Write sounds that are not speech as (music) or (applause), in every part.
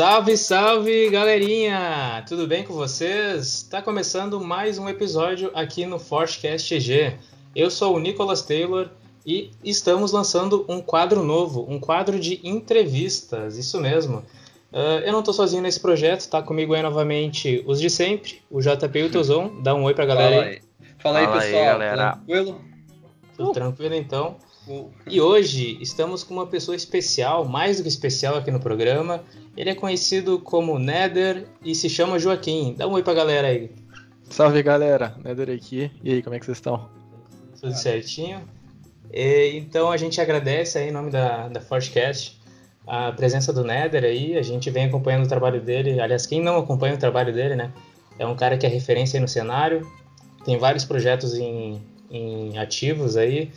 Salve, salve, galerinha! Tudo bem com vocês? Está começando mais um episódio aqui no Forcecast EG. Eu sou o Nicholas Taylor e estamos lançando um quadro novo, um quadro de entrevistas, isso mesmo. Uh, eu não estou sozinho nesse projeto, tá comigo aí novamente os de sempre, o JP e o Tozon. Dá um oi pra galera Fala aí. Fala aí, Fala pessoal. Aí, galera. Tranquilo? Tudo uh. tranquilo então. E hoje estamos com uma pessoa especial, mais do que especial aqui no programa. Ele é conhecido como Nether e se chama Joaquim. Dá um oi pra galera aí. Salve galera, Nether aqui. E aí, como é que vocês estão? Tudo certinho. E, então a gente agradece aí em nome da, da Fortcast a presença do Nether aí. A gente vem acompanhando o trabalho dele. Aliás, quem não acompanha o trabalho dele, né? É um cara que é referência aí no cenário. Tem vários projetos em, em ativos aí.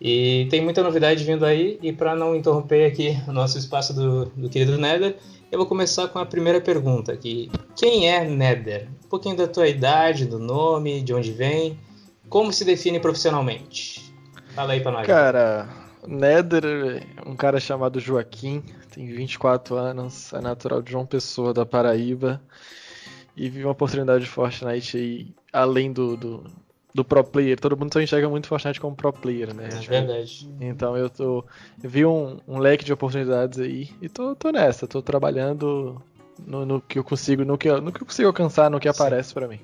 E tem muita novidade vindo aí, e para não interromper aqui o nosso espaço do, do querido Nether, eu vou começar com a primeira pergunta aqui. Quem é Nether? Um pouquinho da tua idade, do nome, de onde vem, como se define profissionalmente? Fala aí pra nós. Cara, Nether é um cara chamado Joaquim, tem 24 anos, é natural de João Pessoa, da Paraíba, e vive uma oportunidade de Fortnite aí, além do, do do pro player. Todo mundo só enxerga muito Fortnite como pro player, né? É tipo, verdade. Então eu tô. Eu vi um, um, leque de oportunidades aí e tô, tô nessa, tô trabalhando no, no, que eu consigo, no que, no que eu consigo alcançar, no que Sim. aparece para mim.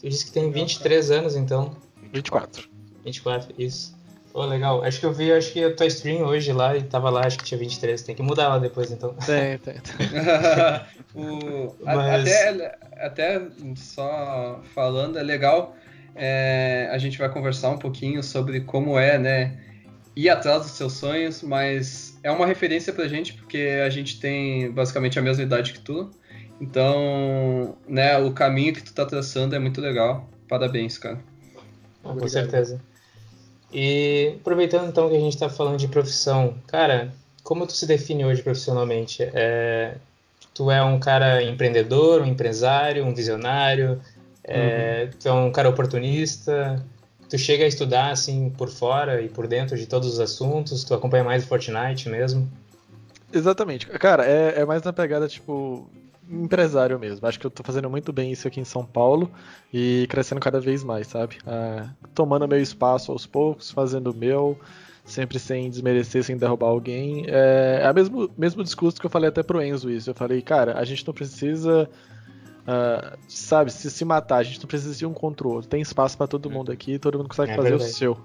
Tu disse que tem 23 anos, então. 24. 24, isso. Pô, legal. Acho que eu vi, acho que a tua stream hoje lá e tava lá, acho que tinha 23. Tem que mudar lá depois, então. Tem, (laughs) tem. tem. (laughs) o, Mas... até, até só falando, é legal é, a gente vai conversar um pouquinho sobre como é, né, ir atrás dos seus sonhos, mas é uma referência pra gente porque a gente tem basicamente a mesma idade que tu. Então, né, o caminho que tu tá traçando é muito legal. Parabéns, cara. Ah, com certeza. E aproveitando então que a gente está falando de profissão, cara, como tu se define hoje profissionalmente? É, tu é um cara empreendedor, um empresário, um visionário? É, uhum. Tu é um cara oportunista, tu chega a estudar assim por fora e por dentro de todos os assuntos, tu acompanha mais o Fortnite mesmo. Exatamente. Cara, é, é mais na pegada, tipo, empresário mesmo. Acho que eu tô fazendo muito bem isso aqui em São Paulo e crescendo cada vez mais, sabe? Ah, tomando meu espaço aos poucos, fazendo o meu, sempre sem desmerecer, sem derrubar alguém. É, é o mesmo, mesmo discurso que eu falei até pro Enzo isso. Eu falei, cara, a gente não precisa Uh, sabe, se se matar, a gente não precisa de um contra o outro. Tem espaço para todo mundo aqui, todo mundo consegue é fazer verdade. o seu.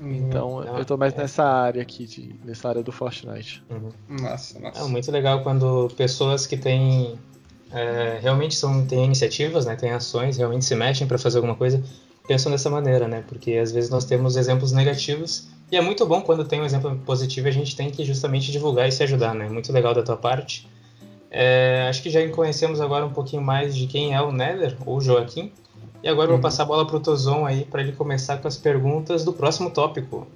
Uhum. Então não, eu tô mais é... nessa área aqui, de, nessa área do Fortnite. Uhum. Massa, massa. É muito legal quando pessoas que têm. É, realmente são, têm iniciativas, né, têm ações, realmente se mexem para fazer alguma coisa, pensam dessa maneira, né? Porque às vezes nós temos exemplos negativos e é muito bom quando tem um exemplo positivo a gente tem que justamente divulgar e se ajudar, né? Muito legal da tua parte. É, acho que já conhecemos agora um pouquinho mais de quem é o Nether, ou Joaquim. E agora uhum. vou passar a bola para o Tozon aí para ele começar com as perguntas do próximo tópico.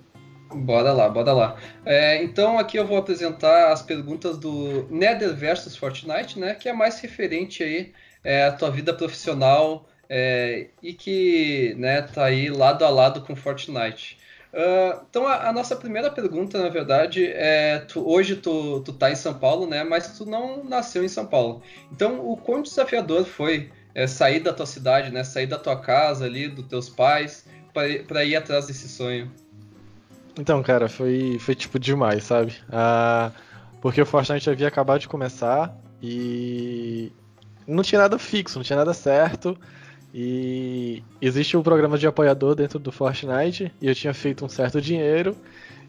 Bora lá, bora lá. É, então aqui eu vou apresentar as perguntas do Nether versus Fortnite, né? Que é mais referente aí é, à tua vida profissional é, e que né, tá aí lado a lado com Fortnite. Uh, então a, a, nossa primeira pergunta, na verdade, é tu, hoje tu, tu tá em São Paulo, né? Mas tu não nasceu em São Paulo. Então o quão desafiador foi é, sair da tua cidade, né? Sair da tua casa ali, dos teus pais, para ir atrás desse sonho? Então, cara, foi, foi tipo demais, sabe? Uh, porque o Fortnite havia acabado de começar e não tinha nada fixo, não tinha nada certo. E existe um programa de apoiador dentro do Fortnite, e eu tinha feito um certo dinheiro.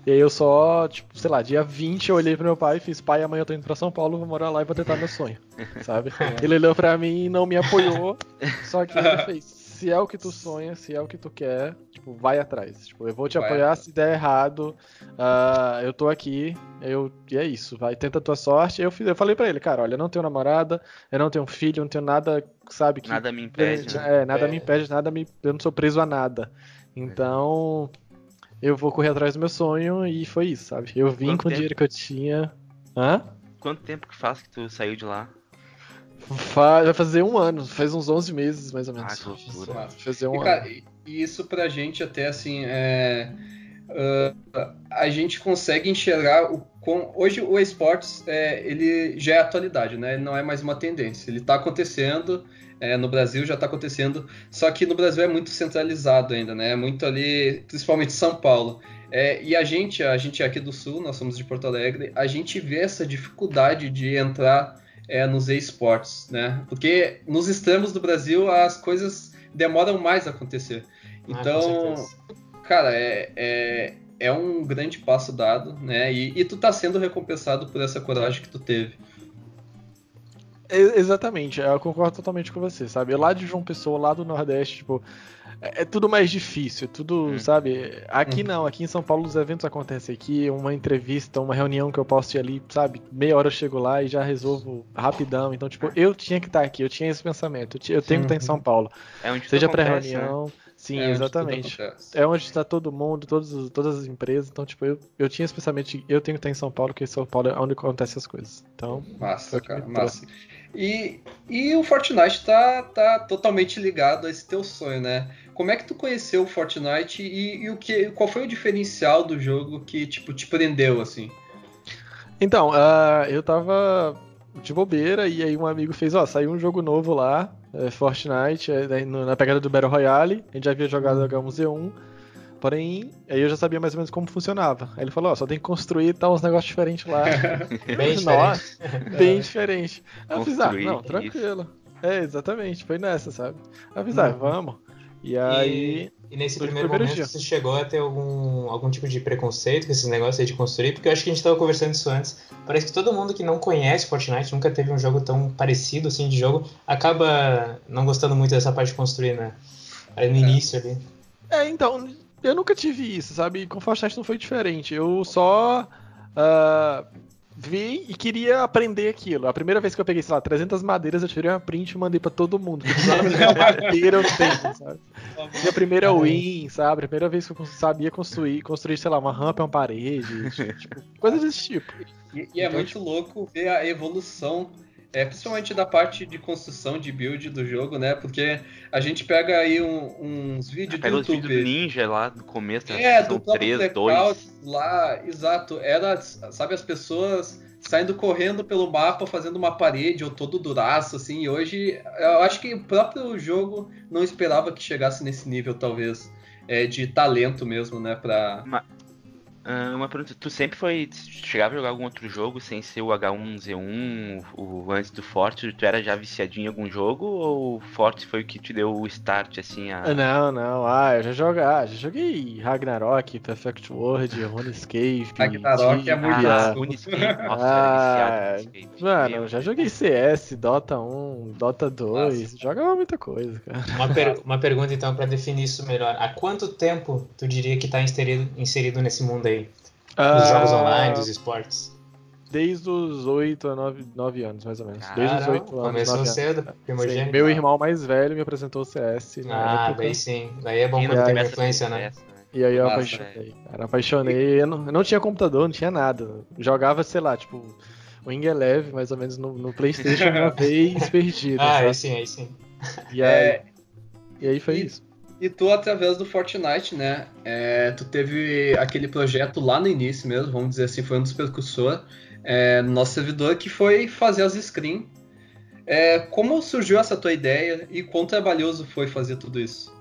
E aí eu só, tipo, sei lá, dia 20 eu olhei pro meu pai e fiz, pai, amanhã eu tô indo pra São Paulo, vou morar lá e vou tentar meu sonho. (laughs) Sabe? Ele olhou pra mim e não me apoiou, só que ele (laughs) fez, se é o que tu sonha, se é o que tu quer, tipo, vai atrás. Tipo, eu vou te vai. apoiar se der errado. Uh, eu tô aqui, eu, e é isso, vai, tenta a tua sorte. Eu, eu falei para ele, cara, olha, eu não tenho namorada, eu não tenho filho, eu não tenho nada, sabe? Que, nada me impede. Né? É, nada é. me impede, nada me. Eu não sou preso a nada. Então. Eu vou correr atrás do meu sonho e foi isso, sabe? Eu vim Quanto com o dinheiro que eu tinha. Hã? Quanto tempo que faz que tu saiu de lá? Vai fazer um ano, faz uns 11 meses mais ou menos. Ah, que loucura. Vai fazer um e, cara, ano. Isso pra gente até assim, é, uh, a gente consegue enxergar o com, hoje o esportes é, ele já é atualidade, né? Ele não é mais uma tendência. Ele está acontecendo, é, no Brasil já está acontecendo, só que no Brasil é muito centralizado ainda, né? É muito ali, principalmente São Paulo. É, e a gente, a gente é aqui do Sul, nós somos de Porto Alegre, a gente vê essa dificuldade de entrar é, nos esportes, né? Porque nos extremos do Brasil as coisas demoram mais a acontecer. Ah, Então, cara, é, é, é um grande passo dado, né? E, e tu tá sendo recompensado por essa coragem que tu teve. É, exatamente, eu concordo totalmente com você, sabe? Lá de João Pessoa, lá do Nordeste, tipo, é, é tudo mais difícil, é tudo, Hum. sabe? Aqui Hum. não, aqui em São Paulo os eventos acontecem aqui, uma entrevista, uma reunião que eu posso ir ali, sabe? Meia hora eu chego lá e já resolvo rapidão. Então, tipo, eu tinha que estar aqui, eu tinha esse pensamento, eu, eu tenho que estar em São Paulo. É onde Seja pra acontece, né? Sim, É exatamente. É onde está todo mundo, todos, os- todas as empresas. Então, tipo, eu, eu tinha de eu tenho que estar em São Paulo, porque São Paulo é onde acontecem as coisas. Então, Massa, cara, massa. E, e o Fortnite tá, tá totalmente ligado a esse teu sonho, né? Como é que tu conheceu o Fortnite e, e o que, qual foi o diferencial do jogo que tipo te prendeu assim? Então, ah, eu tava de bobeira e aí um amigo fez, ó, saiu um jogo novo lá, é, Fortnite, é, na pegada do Battle Royale, a gente já havia jogado H1Z1, porém, aí eu já sabia mais ou menos como funcionava. Aí ele falou, ó, só tem que construir tá uns negócios diferentes lá, (laughs) Bem diferente. Nossa, bem diferente. Aí eu fiz, ah, não, isso. tranquilo. É, exatamente, foi nessa, sabe? Fiz, ah, Uhum. vamos. E aí, E nesse Foi o primeiro, primeiro momento dia. você chegou a ter algum, algum tipo de preconceito com esses negócios aí de construir? Porque eu acho que a gente tava conversando isso antes. Parece que todo mundo que não conhece Fortnite, nunca teve um jogo tão parecido assim de jogo, acaba não gostando muito dessa parte de construir, né? Aí no início ali. É, então, eu nunca tive isso, sabe? Com Fortnite não foi diferente. Eu só ah, vi e queria aprender aquilo. A primeira vez que eu peguei, sei lá, 300 madeiras, eu tirei uma print e mandei pra todo mundo. (laughs) Madeira eu tenho, sabe? Minha primeira win, sabe? A primeira vez que eu sabia construir, construir, sei lá, uma rampa, uma parede, tipo, coisas desse tipo. E, e é Então, muito louco ver a evolução, é, principalmente da parte de construção de build do jogo, né? Porque a gente pega aí um- uns vídeos do Pega os vídeos do YouTube. Ninja lá do começo, né? É, do próprio 3, Blackout 2. lá, exato. Era, sabe, as pessoas saindo correndo pelo mapa, fazendo uma parede, ou todo duraço, assim, e hoje eu acho que o próprio jogo não esperava que chegasse nesse nível, talvez, é, de talento mesmo, né, pra... Ah, uma pergunta, tu sempre foi. Chegava a jogar algum outro jogo sem ser o H1Z1, o, o antes do Forte? Tu era já viciadinho em algum jogo ou o Forte foi o que te deu o start, assim, a. Não, não, ah, eu já joguei, ah, já joguei Ragnarok, Perfect World, RuneScape. Ragnarok é muito. Uniscape, nossa, Ah, viciado. Mano, eu já joguei CS, Dota 1, Dota 2, jogava muita coisa, cara. Uma, per- uma pergunta então pra definir isso melhor. Há quanto tempo tu diria que tá inserido, inserido nesse mundo aí? Dos jogos Ah, online, dos esportes? Desde os 8 a 9, 9 anos, mais ou menos. Desde os Caramba, 8 anos. começou 9 cedo, anos. Sim, primogênito. meu irmão mais velho me apresentou o CS na Ah, época. daí sim. Daí é bom quando tem influência, né? né? E aí eu apaixonei. Cara, apaixonei. Eu não, eu não tinha computador, não tinha nada. Jogava, sei lá, tipo, Wing Eleven, mais ou menos, no, no Playstation uma (laughs) vez perdida. Ah, sabe? aí sim, aí sim. E aí, É, e aí foi e- isso. E tu, através do Fortnite, né? é, tu teve aquele projeto lá no início mesmo, vamos dizer assim, foi um dos precursores é, no nosso servidor, que foi fazer as screens. É, como surgiu essa tua ideia e quão trabalhoso foi fazer tudo isso?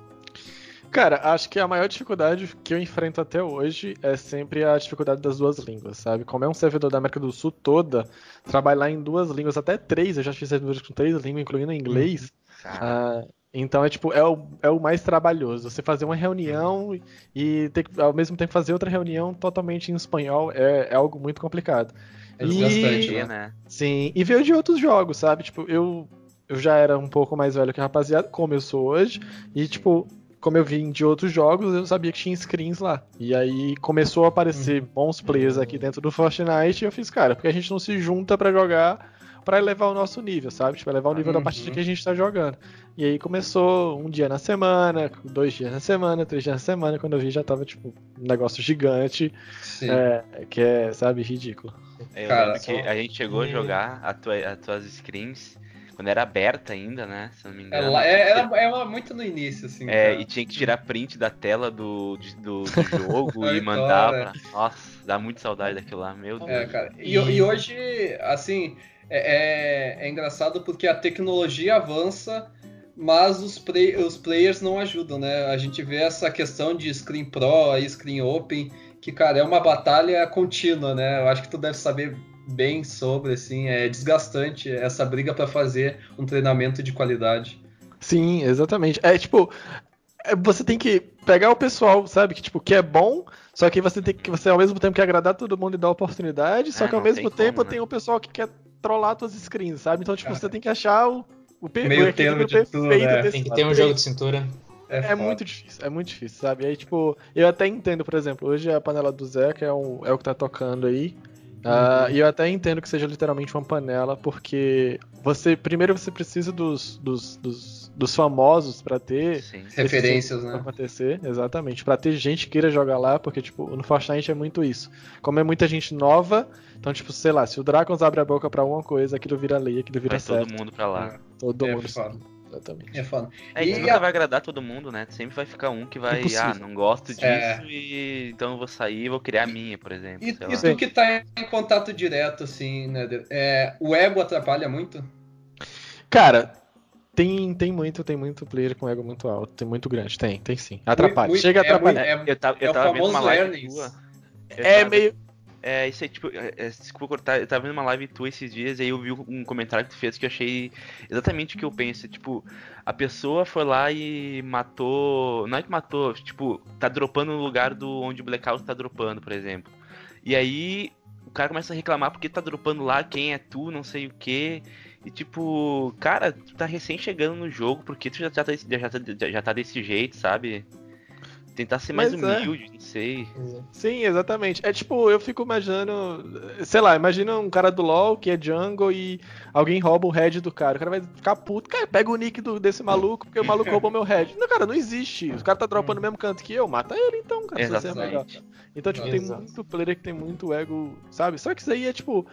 Cara, acho que a maior dificuldade que eu enfrento até hoje é sempre a dificuldade das duas línguas, sabe? Como é um servidor da América do Sul toda, trabalhar em duas línguas, até três, eu já fiz servidores com três línguas, incluindo inglês. Ah, então é tipo, é o, é o mais trabalhoso. Você fazer uma reunião e ter que, ao mesmo tempo fazer outra reunião totalmente em espanhol é, é algo muito complicado. É desgastante, né? né? Sim, e veio de outros jogos, sabe? Tipo, eu, eu já era um pouco mais velho que a rapaziada, como eu sou hoje, e tipo, como eu vim de outros jogos, eu sabia que tinha screens lá. E aí começou a aparecer bons players aqui dentro do Fortnite, e eu fiz, cara, porque a gente não se junta pra jogar pra elevar o nosso nível, sabe? Tipo, elevar o nível da Uhum. partida que a gente tá jogando. E aí começou um dia na semana, dois dias na semana, três dias na semana, quando eu vi já tava, tipo, um negócio gigante, Sim. é, que é, sabe, ridículo. Eu Cara, lembro que só- a gente chegou a E- jogar a tua- as tuas screens quando era aberta ainda, né? Se não me engano. Ela, é, era, era muito no início, assim. É, cara. e tinha que tirar print da tela do, de- do, do (laughs) jogo e mandar cara. pra. Nossa, dá muita saudade daquilo lá, meu Deus. É, cara. E, e hoje, assim, é, é- é engraçado porque a tecnologia avança, mas os, play- os players não ajudam, né? A gente vê essa questão de screen pro e screen open, que, cara, é uma batalha contínua, né? Eu acho que tu deve saber bem sobre, assim, é desgastante essa briga pra fazer um treinamento de qualidade. Sim, exatamente. É tipo, é, você tem que pegar o pessoal, sabe, que tipo, que é bom, só que você tem que você ao mesmo tempo quer agradar todo mundo e dar oportunidade, só Ah, que ao mesmo tem tempo como, né? tem o pessoal que quer trollar tuas screens, sabe? Então, tipo, Ah. você tem que achar o o per- Meio o termo de tudo, né? Tem que ter um jogo de cintura. É foda. muito difícil, é muito difícil, sabe? Aí, tipo, eu até entendo, por exemplo, hoje a panela do Zeca é, um, é o que tá tocando aí. Uhum. e eu até entendo que seja literalmente uma panela, porque você primeiro você precisa dos, dos, dos, dos famosos pra ter Sim. esse Referências, pra né? acontecer, exatamente, Pra ter gente que queira jogar lá, porque tipo, no Fortnite é muito isso. Como é muita gente nova, então tipo, sei lá, se o Dragons abre a boca pra uma coisa, aquilo vira lei, aquilo vira Vai certo. todo mundo pra lá. Todo É mundo. foda. Exatamente. É foda. É, e E nunca a- vai agradar todo mundo, né? Sempre vai ficar um que vai, Impossível. ah, não gosto disso É. e então eu vou sair e vou criar a minha, por exemplo. E, sei e tu que tá em contato direto, assim, né? É, o ego atrapalha muito? Cara, tem, tem muito, tem muito player com ego muito alto, tem muito grande, tem, tem sim. Atrapalha, Muito- chega a é atrapalhar. muito- Eu tava, eu é o tava vendo uma famoso live tua. É meio. É, isso aí, tipo, é, é, desculpa cortar, eu tava vendo uma live tua esses dias e aí eu vi um comentário que tu fez que eu achei exatamente o que eu penso. Tipo, a pessoa foi lá e matou. Não é que matou, tipo, tá dropando no lugar do onde o Blackout tá dropando, por exemplo. E aí o cara começa a reclamar porque tá dropando lá, quem é tu, não sei o que. E tipo, cara, tu tá recém chegando no jogo, porque tu já, tá, já, tá, já tá desse jeito, sabe? Tentar ser mais Mas é. humilde, não sei. Sim, exatamente. É tipo, eu fico imaginando. Sei lá, imagina um cara do LoL que é jungle e alguém rouba o head do cara. O cara vai ficar puto. Cara, pega o nick do- desse maluco porque o maluco roubou meu head. Não, cara, não existe. O cara tá dropando no mesmo canto que eu, mata ele então, cara. se você é melhor. Exatamente. Então, tipo, tem Exato. muito player que tem muito ego, sabe? Só que isso aí é tipo.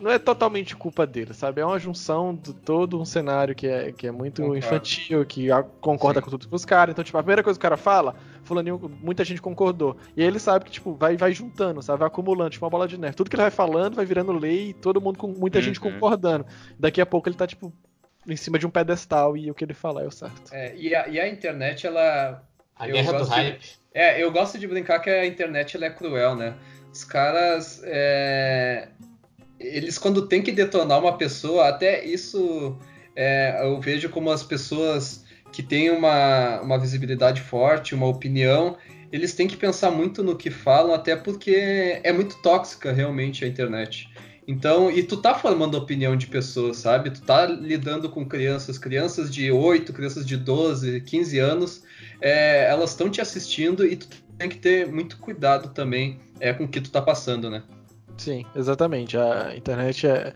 Não é totalmente culpa dele, sabe? É uma junção de todo um cenário que é, que é muito Concordo. infantil, que a- concorda Sim. com tudo que os caras. Então, tipo, a primeira coisa que o cara fala, fulaninho, muita gente concordou. E aí ele sabe que, tipo, vai, vai juntando, sabe? Vai acumulando, tipo uma bola de neve. Tudo que ele vai falando vai virando lei, todo mundo com muita gente Uhum. concordando. Daqui a pouco ele tá, tipo, em cima de um pedestal e o que ele fala é o certo. É, e, a, e a internet, ela. A Eu guerra do gosto de- hype. É, eu gosto de brincar que a internet ela é cruel, né? Os caras. é, Eles, quando tem que detonar uma pessoa, até isso é, eu vejo como as pessoas que têm uma, uma visibilidade forte, uma opinião, eles têm que pensar muito no que falam, até porque é muito tóxica realmente a internet. Então, e tu tá formando opinião de pessoas, sabe? Tu tá lidando com crianças, crianças de 8, crianças de 12, 15 anos, é, elas estão te assistindo e tu tem que ter muito cuidado também é, com o que tu tá passando, né? Sim, exatamente. A internet é.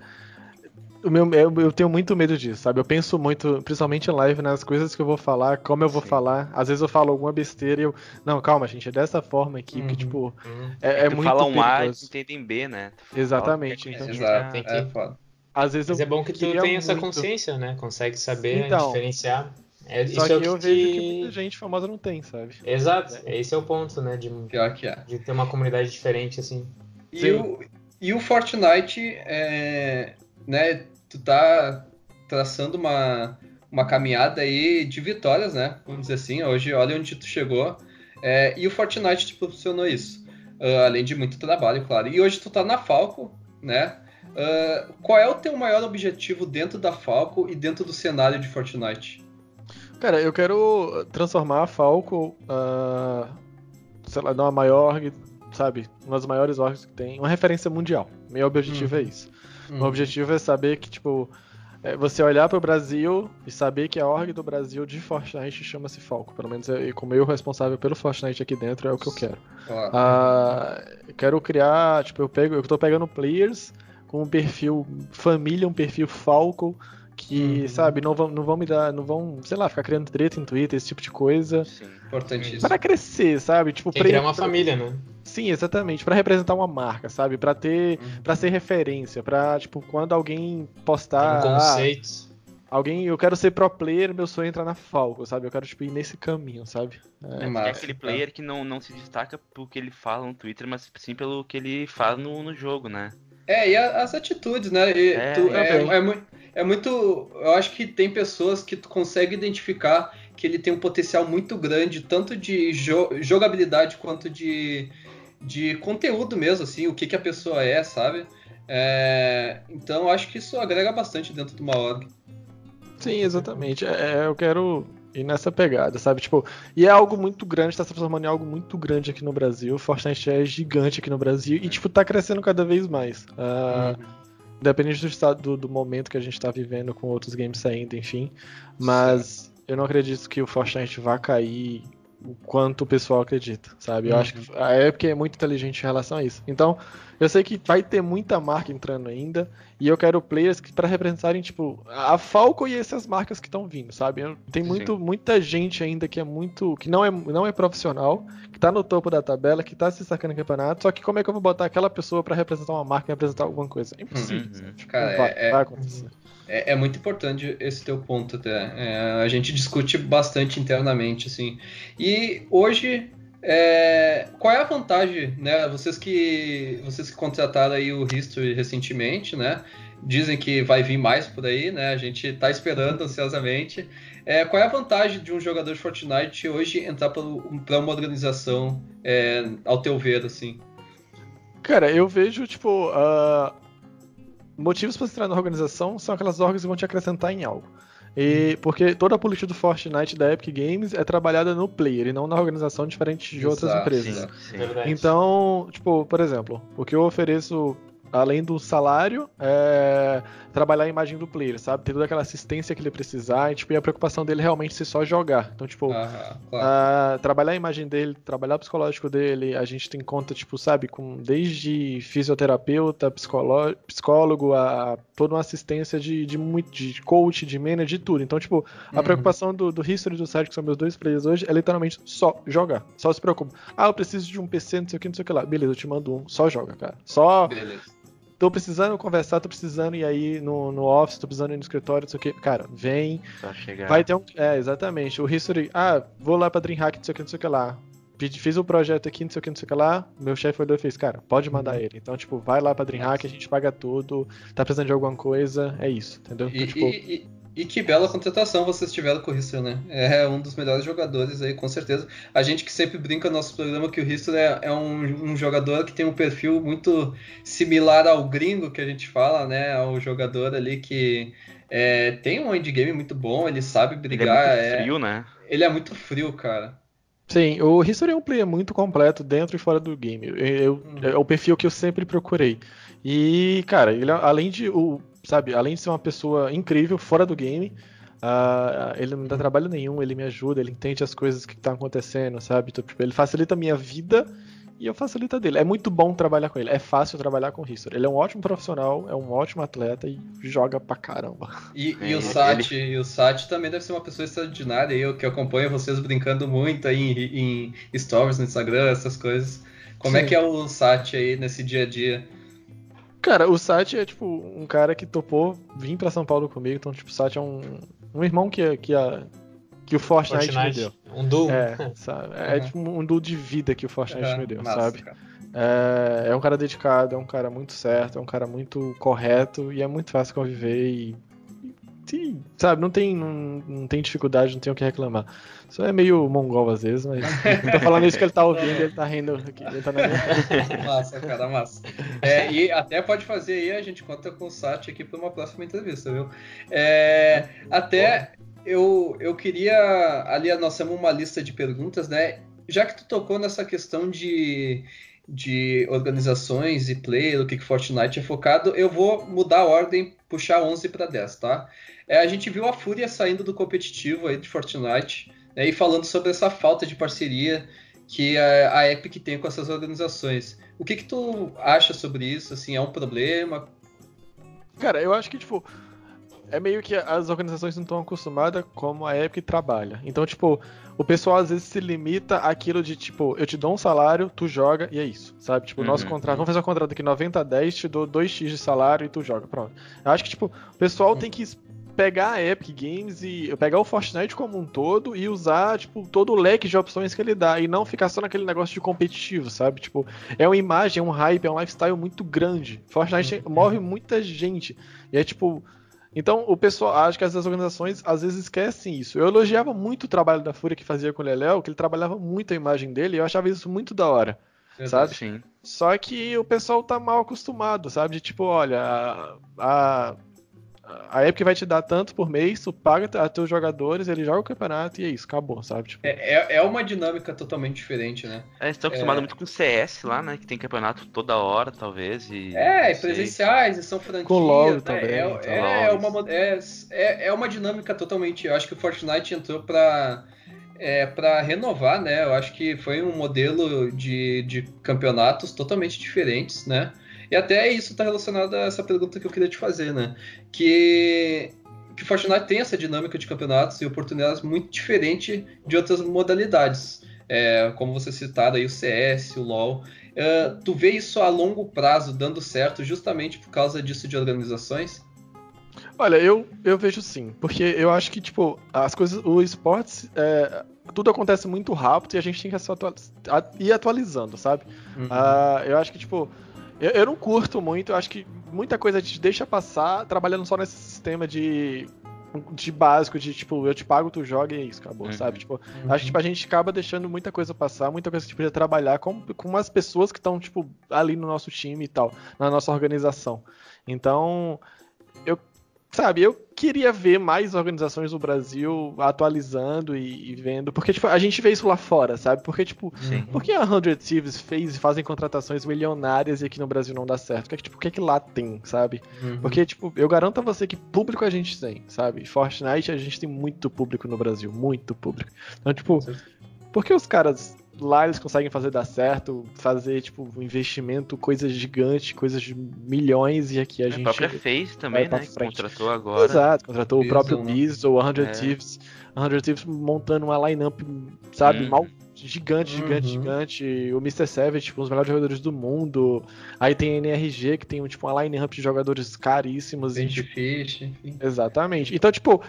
O meu, eu, eu tenho muito medo disso, sabe? Eu penso muito, principalmente em live, nas coisas que eu vou falar, como eu vou Sim. falar. Às vezes eu falo alguma besteira e eu. Não, calma, gente, é dessa forma aqui, Uhum. que, tipo, Hum. é, é tu muito fala um A e entendem B, né? Exatamente, então, Exato, tem que- é foda. Às vezes Mas eu é bom que tu tenha essa muito. consciência, né? Consegue saber Então. diferenciar. É, Só isso que é o que eu vejo que muita gente famosa não tem, sabe? Exato, esse é o ponto, né? De, Pior que é. de ter uma comunidade diferente, assim. E o, e o Fortnite, é, né, tu tá traçando uma, uma caminhada aí de vitórias, né? Vamos dizer assim, hoje olha onde tu chegou. É, e o Fortnite te proporcionou isso. Ah, além de muito trabalho, claro. E hoje tu tá na Falco, né? Ah, qual é o teu maior objetivo dentro da Falco e dentro do cenário de Fortnite? Cara, eu quero transformar a Falco, ah, sei lá, numa maior sabe? Uma das maiores orgs que tem, uma referência mundial. Meu objetivo é isso. Hum. O objetivo é saber que, tipo, é você olhar para o Brasil e saber que a org do Brasil de Fortnite chama-se Falco. Pelo menos é, como eu responsável pelo Fortnite aqui dentro, é o que eu quero. Claro. Ah, eu quero criar, tipo, eu pego, eu tô pegando players com um perfil família, um perfil Falco, que, uhum. sabe, não vão, não vão me dar, não vão, sei lá, ficar criando treta em Twitter, esse tipo de coisa. Sim, importantíssimo. Para crescer, sabe? Tipo, Tem pra criar uma família, né? Sim, exatamente, para representar uma marca, sabe? Para ter, uhum. para ser referência, para tipo, quando alguém postar um conceito. Ah, alguém, eu quero ser pro player, meu sonho é entrar na Falco, sabe? Eu quero tipo ir nesse caminho, sabe? É, é, é aquele player que não, não se destaca pelo que ele fala no Twitter, mas sim pelo que ele fala no, no jogo, né? É, e as atitudes, né? E é, tu, é, é, é, é, muito. Eu acho que tem pessoas que tu consegue identificar que ele tem um potencial muito grande, tanto de jo jogabilidade quanto de, de conteúdo mesmo, assim, o que, que a pessoa é, sabe? É, então eu acho que isso agrega bastante dentro de uma org. Sim, exatamente. É, eu quero e nessa pegada, sabe? Tipo, e é algo muito grande, tá se transformando em algo muito grande aqui no Brasil. Fortnite é gigante aqui no Brasil e, tipo, tá crescendo cada vez mais. Uh, uhum. Independente do estado do, do, momento que a gente tá vivendo com outros games saindo, enfim. Mas Sim. eu não acredito que o Fortnite vá cair o quanto o pessoal acredita, sabe? Eu uhum. acho que a Epic é muito inteligente em relação a isso. Então, eu sei que vai ter muita marca entrando ainda, e eu quero players que para representarem, tipo, a Falco e essas marcas que estão vindo, sabe? Tem muito, muita gente ainda que é muito. que não é, não é profissional, que tá no topo da tabela, que tá se sacando campeonato, só que como é que eu vou botar aquela pessoa para representar uma marca e representar alguma coisa? É impossível. Uhum. Tipo, Cara, vai, é, vai acontecer. É, é, muito importante esse teu ponto até. É, a gente discute bastante internamente, assim. E hoje é, qual é a vantagem, né? Vocês que vocês que contrataram aí o History recentemente, né? Dizem que vai vir mais por aí, né? A gente está esperando ansiosamente. É, qual é a vantagem de um jogador de Fortnite hoje entrar para uma organização, é, ao teu ver, assim? Cara, eu vejo, tipo, uh, motivos para entrar na organização são aquelas órgãos que vão te acrescentar em algo. E porque toda a política do Fortnite da Epic Games é trabalhada no player e não na organização diferente de outras Exato, empresas. Sim, sim. Então, tipo, por exemplo, o que eu ofereço além do salário, é, trabalhar a imagem do player, sabe? Ter toda aquela assistência que ele precisar e, tipo, e a preocupação dele realmente ser só jogar. Então, tipo, claro. trabalhar a imagem dele, trabalhar o psicológico dele, a gente tem conta, tipo, sabe, com desde fisioterapeuta, psicólogo, a toda uma assistência de, de, de coach, de manager, de tudo. Então, tipo, a uhum. preocupação do, do History do site, que são meus dois players hoje, é literalmente só jogar. Só se preocupa. Ah, eu preciso de um PC, não sei o que, não sei o que lá. Beleza, eu te mando um. Só joga, cara. Só. Beleza tô precisando conversar, tô precisando ir aí no, no office, tô precisando ir no escritório, não sei o que. Cara, vem. Vai ter um. É, exatamente. O History. Ah, vou lá pra Dreamhack, não sei o que, não sei o que lá. Fiz o um projeto aqui, não sei o que, não sei o que lá. Meu chefe olhou e fez, cara, pode mandar uhum. ele. Então, tipo, vai lá pra Dreamhack, a gente paga tudo. Tá precisando de alguma coisa, é isso, entendeu? Então, e, tipo... e, e que bela contratação vocês tiveram com o Risto, né? É um dos melhores jogadores aí, com certeza. A gente que sempre brinca no nosso programa que o Risto é, é um, um, jogador que tem um perfil muito similar ao gringo que a gente fala, né? Ao jogador ali que é, tem um endgame muito bom, ele sabe brigar. Ele é muito é frio, né? Ele é muito frio, cara. Sim, o History é um player muito completo dentro e fora do game. Eu, eu, hum. É o perfil que eu sempre procurei. E, cara, ele, além de. O, sabe, além de ser uma pessoa incrível fora do game, uh, ele não dá trabalho nenhum, ele me ajuda, ele entende as coisas que estão acontecendo, sabe? Então, tipo, ele facilita a minha vida e eu facilito a dele. É muito bom trabalhar com ele, é fácil trabalhar com o History. Ele é um ótimo profissional, é um ótimo atleta e joga pra caramba. E, e é, o Sati, ele... e o Sati também deve ser uma pessoa extraordinária, eu que acompanho vocês brincando muito aí em, em stories no Instagram, essas coisas. Como é Sim. é que é o Sati aí nesse dia a dia? Cara, o Sati é tipo um cara que topou vir para São Paulo comigo, então tipo, o Sati é um, um irmão que, que, a, que o Fortnite, Fortnite me deu. Um duo? É, (laughs) sabe? É uhum. tipo um duo de vida que o Fortnite é, me deu, massa, sabe? É, é um cara dedicado, é um cara muito certo, é um cara muito correto e é muito fácil conviver e Sim, sabe, não tem, não, não tem dificuldade, não tem o que reclamar. Só é meio mongol às vezes, mas não (laughs) tô falando isso que ele tá ouvindo, ele tá rindo aqui, ele tá na minha Massa, cara, massa. É, e até pode fazer aí, a gente conta com o Sati aqui para uma próxima entrevista, viu? É, até eu, eu queria, ali nós temos uma lista de perguntas, né? Já que tu tocou nessa questão de, de organizações e player, o que, que Fortnite é focado, eu vou mudar a ordem, puxar 11 para 10, tá? É, a gente viu a Fúria saindo do competitivo aí de Fortnite né, e falando sobre essa falta de parceria que a, a, Epic tem com essas organizações. O que que tu acha sobre isso? Assim, é um problema? Cara, eu acho que, tipo, é meio que as organizações não estão acostumadas como a Epic trabalha. Então, tipo, o pessoal às vezes se limita àquilo de, tipo, eu te dou um salário, tu joga e é isso, sabe? Tipo, o nosso Uhum, contrato, vamos fazer um contrato aqui 90 a 10, te dou 2x de salário e tu joga, pronto. Eu acho que, tipo, o pessoal tem que pegar a Epic Games e pegar o Fortnite como um todo e usar, tipo, todo o leque de opções que ele dá e não ficar só naquele negócio de competitivo, sabe? Tipo, é uma imagem, é um hype, é um lifestyle muito grande. Fortnite move muita gente. E é tipo. Então, o pessoal, acho que as organizações às vezes esquecem isso. Eu elogiava muito o trabalho da Fúria que fazia com o Leléo, que ele trabalhava muito a imagem dele, e eu achava isso muito da hora. Sabe? Sim. Só que o pessoal tá mal acostumado, sabe? De tipo, olha, a, a, a Epic vai te dar tanto por mês, tu paga a teus jogadores, ele joga o campeonato e é isso, acabou, sabe? Tipo, É, é, é uma dinâmica totalmente diferente, né? É, eles estão acostumados muito com CS lá, né? Que tem campeonato toda hora, talvez. E... É, e presenciais, e são franquias. Com LoL né? também, É, então. é, uma, mo- é, é, é uma dinâmica totalmente. Eu acho que o Fortnite entrou pra, é, pra renovar, né? Eu acho que foi um modelo de, de campeonatos totalmente diferentes, né? E até isso tá relacionado a essa pergunta que eu queria te fazer, né? Que, que o Fortnite tem essa dinâmica de campeonatos e oportunidades muito diferente de outras modalidades. É, como você citaram aí, o CS, o LoL. É, tu vê isso a longo prazo dando certo justamente por causa disso de organizações? Olha, eu, eu vejo sim, porque eu acho que, tipo, as coisas, o esportes, é, tudo acontece muito rápido e a gente tem que se atua- a- ir atualizando, sabe? Ah, eu acho que, tipo, eu, eu não curto muito, eu acho que muita coisa a gente deixa passar trabalhando só nesse sistema de, de básico, de, tipo, eu te pago, tu joga e é isso, acabou, Uhum. sabe? Tipo, Acho que tipo, a gente acaba deixando muita coisa passar, muita coisa que a gente podia trabalhar com, com as pessoas que estão, tipo, ali no nosso time e tal, na nossa organização. Então, eu, sabe, eu queria ver mais organizações do Brasil atualizando e, e vendo, porque, tipo, a gente vê isso lá fora, sabe? Porque, tipo, Sim. por que a 100 Thieves fez e fazem contratações milionárias e aqui no Brasil não dá certo? Porque, tipo, o que é que lá tem, sabe? Uhum. Porque, tipo, eu garanto a você que público a gente tem, sabe? Fortnite a gente tem muito público no Brasil, muito público. Então, tipo, por que os caras lá eles conseguem fazer dar certo, fazer, tipo, um investimento, coisas gigantes, coisas de milhões, e aqui a A gente. própria FaZe também, né? Contratou agora. Exato, contratou o próprio né? Bizzle, o 100 É. Thieves, 100 Thieves montando uma lineup, sabe, Uhum. mal gigante, gigante, Uhum. gigante. O Mr. Savage, tipo, um dos melhores jogadores do mundo. Aí tem a NRG, que tem tipo, uma lineup de jogadores caríssimos. E, Benji tipo, Fish, enfim. exatamente. Então, tipo,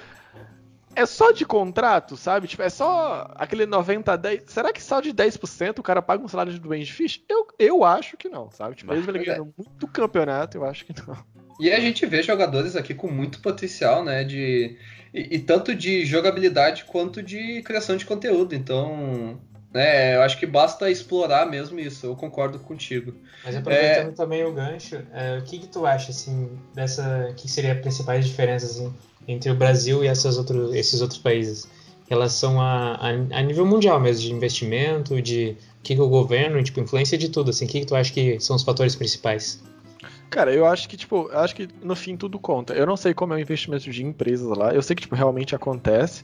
é só de contrato, sabe? Tipo, é só aquele 90 a 10. Será que só de 10% o cara paga um salário do Benji Fish? Eu, eu acho que não, sabe? Tipo, Mas é. ganhando muito campeonato, eu acho que não. E a gente vê jogadores aqui com muito potencial, né? De, e, e tanto de jogabilidade quanto de criação de conteúdo. Então, né, eu acho que basta explorar mesmo isso. Eu concordo contigo. Mas aproveitando É. também o gancho, é, o que, que tu acha, assim, dessa. Que seriam as principais diferenças assim, entre o Brasil e essas outros, esses outros países? Em relação a, a, a nível mundial mesmo, de investimento, de o que, que o governo, tipo, influência de tudo, assim, o que, que tu acha que são os fatores principais? Cara, eu acho que, tipo, acho que no fim tudo conta. Eu não sei como é o investimento de empresas lá. Eu sei que, tipo, realmente acontece.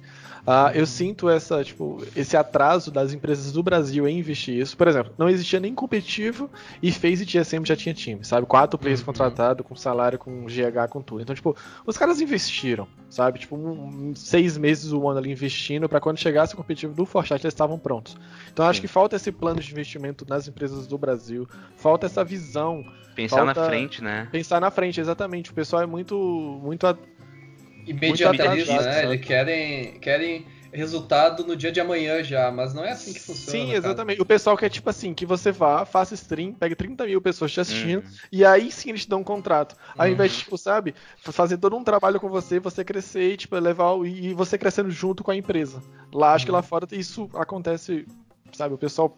Ah, eu sinto essa, tipo, esse atraso das empresas do Brasil em investir isso. Por exemplo, não existia nem competitivo e FaZe e TSM já tinha time, sabe? Quatro players Uhum. contratados, com salário, com GH, com tudo. Então, tipo, os caras investiram, sabe? Tipo, um- seis meses o ano ali investindo pra quando chegasse o competitivo do Fortnite eles estavam prontos. Então, acho Sim. que falta esse plano de investimento nas empresas do Brasil. Falta essa visão Pensar na Falta- frente, né? Pensar na frente, exatamente. O pessoal é muito. muito a- Imediatalismo, atrasado, né? sabe? Eles querem, querem resultado no dia de amanhã já, mas não é assim que funciona. Sim, cara. exatamente. O pessoal quer, tipo assim, que você vá, faça stream, pegue 30 mil pessoas te assistindo, Uhum. e aí sim eles te dão um contrato. Ao Uhum. invés de, tipo, sabe, fazer todo um trabalho com você, você crescer e, tipo, levar o- e você crescendo junto com a empresa. Lá, acho que Uhum. lá fora isso acontece, sabe, o pessoal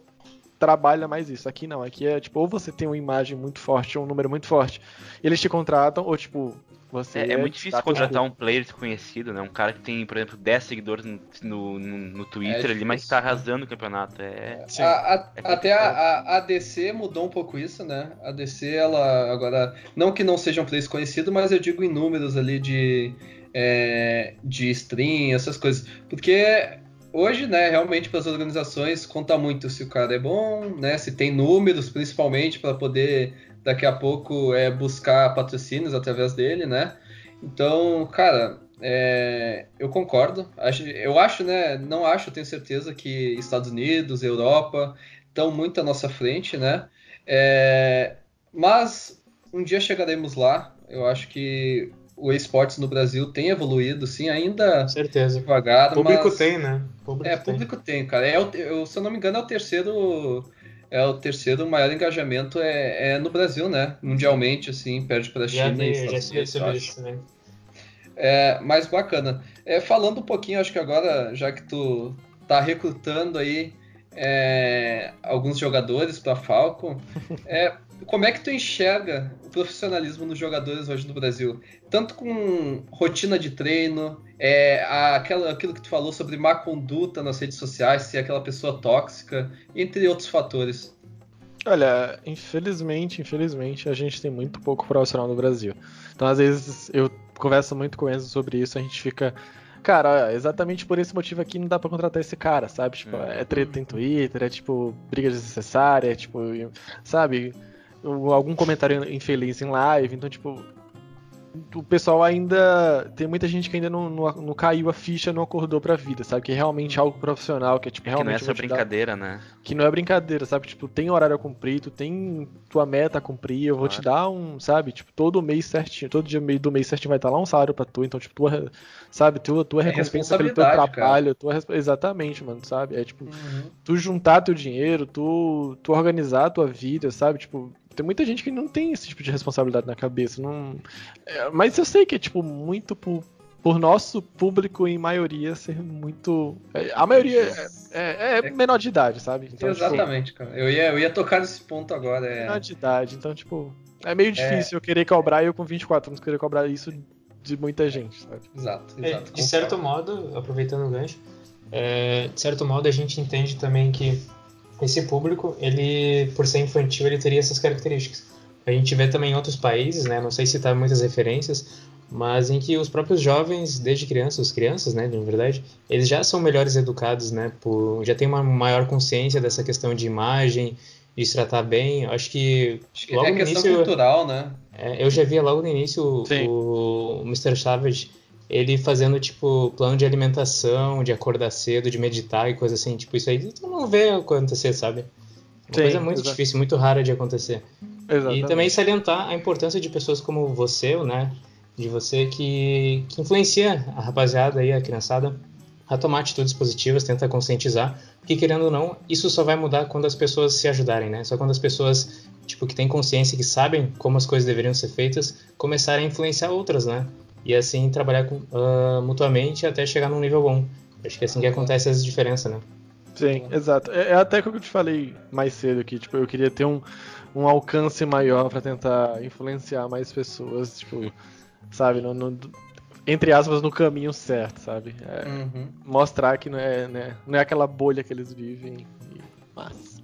trabalha mais isso. Aqui não, aqui é, tipo, ou você tem uma imagem muito forte, ou um número muito forte, e eles te contratam, ou, tipo, você... É, é muito difícil destaca contratar um player desconhecido, né? Um cara que tem, por exemplo, 10 seguidores no, no, no- Twitter É ali, mas tá né? arrasando o campeonato. É. Sim. A- a- É até a, a, DC mudou um pouco isso, né? A DC, ela agora. Não que não seja um player conhecido, mas eu digo em números ali de, é, de stream, essas coisas. Porque hoje, né, realmente para as organizações conta muito se o cara é bom, né? Se tem números, principalmente, para poder daqui a pouco é, buscar patrocínios através dele, né? Então, cara, é, eu concordo. eu acho, né? Não acho, tenho certeza que Estados Unidos, Europa estão muito à nossa frente, né? É, mas um dia chegaremos lá. Eu acho que o esportes no Brasil tem evoluído, sim, ainda certeza. devagar. Público mas... tem, né? Público é, tem. público tem, cara. É o, eu, se eu não me engano, é o terceiro. É o terceiro maior engajamento é, é no Brasil, né? Mundialmente, assim, perde para a China já, e Estados já Unidos. Isso também. É, mas bacana. É, falando um pouquinho, acho que agora, já que tu tá recrutando aí é, alguns jogadores para Falcon, (laughs) é, como é que tu enxerga o profissionalismo dos jogadores hoje no Brasil? Tanto com rotina de treino, é, aquela, aquilo que tu falou sobre má conduta nas redes sociais, ser aquela pessoa tóxica, entre outros fatores. Olha, infelizmente, infelizmente, a gente tem muito pouco profissional no Brasil. Então, às vezes, eu conversa muito com o Enzo sobre isso, a gente fica. Cara, exatamente por esse motivo aqui não dá para contratar esse cara, sabe? Tipo, é, é treta em Twitter, é tipo briga desnecessária, é tipo, sabe? Algum comentário infeliz em live, então, tipo, o pessoal ainda. Tem muita gente que ainda não, não, não, caiu a ficha, não acordou pra vida, sabe? Que é realmente algo profissional, que é tipo, realmente. Que não é essa brincadeira, dar... né? Que não é brincadeira, sabe? Tipo, tem horário a cumprir, tu tem tua meta a cumprir, eu vou claro. te dar um, sabe? Tipo, todo mês certinho, todo dia meio do mês certinho vai estar lá um salário pra tu, então, tipo, tua, sabe? Tua, tua é recompensa pelo teu trabalho, tua, exatamente, mano, sabe? É tipo, uhum. tu juntar teu dinheiro, tu, tu organizar a tua vida, sabe? Tipo, tem muita gente que não tem esse tipo de responsabilidade na cabeça. Não... É, mas eu sei que é, tipo, muito por, por nosso público, em maioria, ser muito. É, a maioria é, é, é menor de idade, sabe? Então, tipo, Exatamente, tipo, cara. Eu ia, eu ia tocar nesse ponto agora. É... Menor de idade, então, tipo. É meio difícil eu querer cobrar, eu com 24 anos querer cobrar isso de muita gente, sabe? Exato, exato. de certo modo, aproveitando o gancho, de certo modo a gente entende também que esse público, ele, por ser infantil, ele teria essas características. A gente vê também em outros países, né, não sei citar muitas referências, mas em que os próprios jovens, desde crianças, os crianças, né, de verdade, eles já são melhores educados, né, por, já tem uma maior consciência dessa questão de imagem, de se tratar bem. Acho que Acho que logo é no questão início, cultural, né? É, eu já via logo no início o, o Mr. Savage ele fazendo, tipo, plano de alimentação, de acordar cedo, de meditar e coisa assim. Tipo, isso aí tu não vê acontecer, sabe? Uma Sim, coisa muito difícil, muito rara de acontecer. Exatamente. E também salientar a importância de pessoas como você, né? De você que, que influencia a rapaziada aí, a criançada, a tomar atitudes positivas, tenta conscientizar. Porque, querendo ou não, isso só vai mudar quando as pessoas se ajudarem, né? Só quando as pessoas, tipo, que têm consciência, que sabem como as coisas deveriam ser feitas, começarem a influenciar outras, né? E assim trabalhar com, uh, mutuamente até chegar num nível bom. Acho que é assim que acontece essa diferença, né? Sim, exato. É, é até o que eu te falei mais cedo aqui, tipo, eu queria ter um, um alcance maior para tentar influenciar mais pessoas, tipo, sabe, no, no, entre aspas, no caminho certo, sabe? É, uhum. Mostrar que não é, né, não é aquela bolha que eles vivem, e, mas...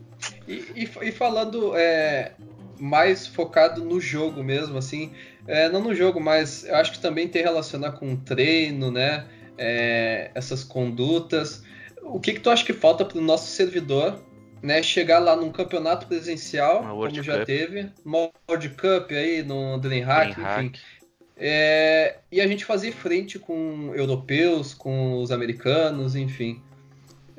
E, e, e falando é, mais focado no jogo mesmo, assim, é, não no jogo, mas eu acho que também tem relacionar com treino, né? É, essas condutas. O que, que tu acha que falta para o nosso servidor né, chegar lá num campeonato presencial, como já Cup. teve, uma World Cup aí no Dreamhack, enfim. É, e a gente fazer frente com europeus, com os americanos, enfim.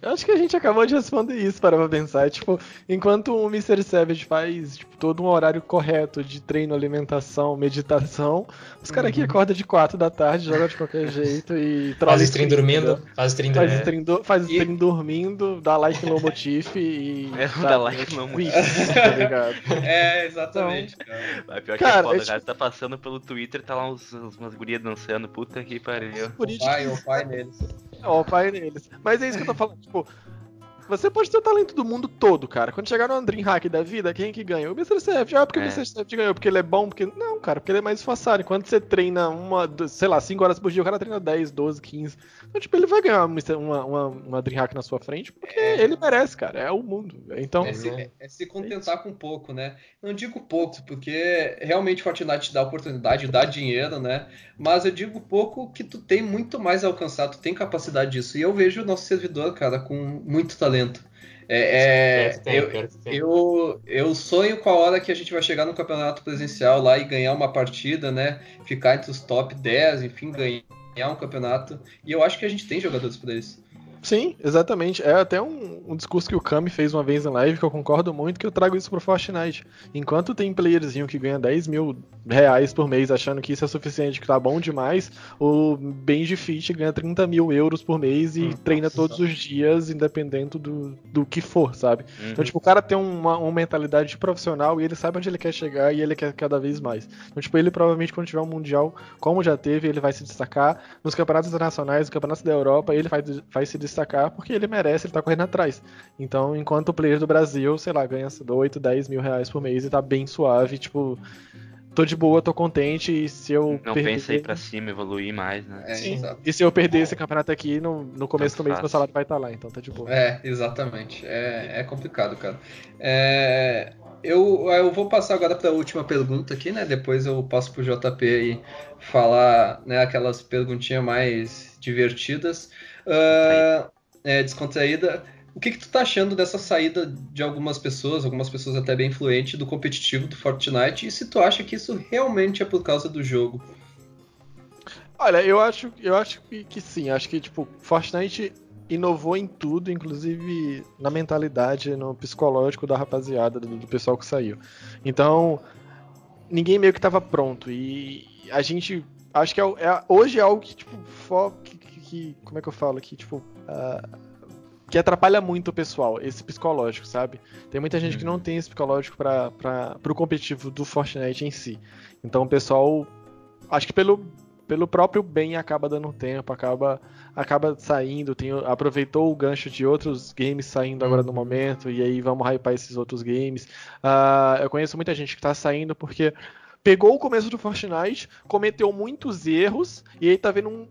Eu acho que a gente acabou de responder isso para pra pensar. Tipo, enquanto o Mr. Savage faz tipo, todo um horário correto de treino, alimentação, meditação, os caras aqui uhum. acordam de 4 da tarde, jogam de qualquer jeito e Faz stream dormindo. Faz stream dormindo. Faz stream, do, faz stream e... dormindo, dá like no Motif e. É, tá, dá like no Motif. tá ligado? (laughs) É, exatamente, então, cara. Pior cara, que é foda, é, tipo... cara tá passando pelo Twitter, tá lá uns, umas gurias dançando, puta que pariu. O pai, o pai neles. Ó, o pai neles. Mas é isso que eu tô falando, tipo, você pode ter o talento do mundo todo, cara. Quando chegar no Dream Hack da vida, quem é que ganha? O Mr. Seft. Ah, porque é. o Mr. Seft ganhou, porque ele é bom, porque. Não, cara, porque ele é mais esforçado. Enquanto você treina uma, sei lá, 5 horas por dia, o cara treina 10, 12, 15. Então, tipo, ele vai ganhar uma, uma, uma Dream Hack na sua frente, porque é. ele merece, cara. É o mundo. Então. É se, é, é se contentar com pouco, né? Não digo pouco, porque realmente Fortnite dá oportunidade, dá dinheiro, né? Mas eu digo pouco que tu tem muito mais a alcançar, tu tem capacidade disso. E eu vejo o nosso servidor, cara, com muito talento. É, é, eu, eu, eu sonho com a hora que a gente vai chegar no campeonato presencial lá e ganhar uma partida, né? Ficar entre os top 10, enfim, ganhar um campeonato. E eu acho que a gente tem jogadores para isso. Sim, exatamente. É até um, um, discurso que o Kami fez uma vez em live que eu concordo muito que eu trago isso pro Fortnite. Enquanto tem playerzinho que ganha 10 mil reais por mês achando que isso é suficiente, que tá bom demais, o Benji Fit ganha 30 mil euros por mês e hum, treina nossa. todos os dias, independente do, do que for, sabe? Uhum. Então, tipo, o cara tem uma, uma mentalidade profissional e ele sabe onde ele quer chegar e ele quer cada vez mais. Então, tipo, ele provavelmente quando tiver um Mundial, como já teve, ele vai se destacar. Nos campeonatos internacionais, nos campeonatos da Europa, ele vai, vai se destacar destacar porque ele merece, ele tá correndo atrás. Então, enquanto o player do Brasil, sei lá, ganha 8, 10 mil reais por mês e tá bem suave, tipo, tô de boa, tô contente e se eu. Não perder... pensa ir pra cima, evoluir mais, né? É, Sim. E se eu perder esse campeonato aqui, no, no começo do mês meu salário vai estar tá lá, então tá de boa. É, exatamente. É, é complicado, cara. É, eu, eu vou passar agora para a última pergunta aqui, né? Depois eu passo pro JP aí falar né, aquelas perguntinhas mais divertidas. Uh, é, descontraída. O que, que tu tá achando dessa saída de algumas pessoas, algumas pessoas até bem influentes, do competitivo do Fortnite? E se tu acha que isso realmente é por causa do jogo? Olha, eu acho, eu acho que, que sim. Acho que, tipo, Fortnite inovou em tudo, inclusive na mentalidade, no psicológico da rapaziada, do, do pessoal que saiu. Então, ninguém meio que estava pronto. E a gente. Acho que é, é, hoje é algo que, tipo, fo, que, que, Como é que eu falo aqui? Tipo. Uh, que atrapalha muito o pessoal, esse psicológico, sabe? Tem muita gente uhum. que não tem esse psicológico para o competitivo do Fortnite em si. Então o pessoal, acho que pelo, pelo próprio bem acaba dando tempo, acaba acaba saindo, tem, aproveitou o gancho de outros games saindo agora no uhum. momento, e aí vamos hypar esses outros games. Uh, eu conheço muita gente que tá saindo porque pegou o começo do Fortnite, cometeu muitos erros, e aí tá vendo um,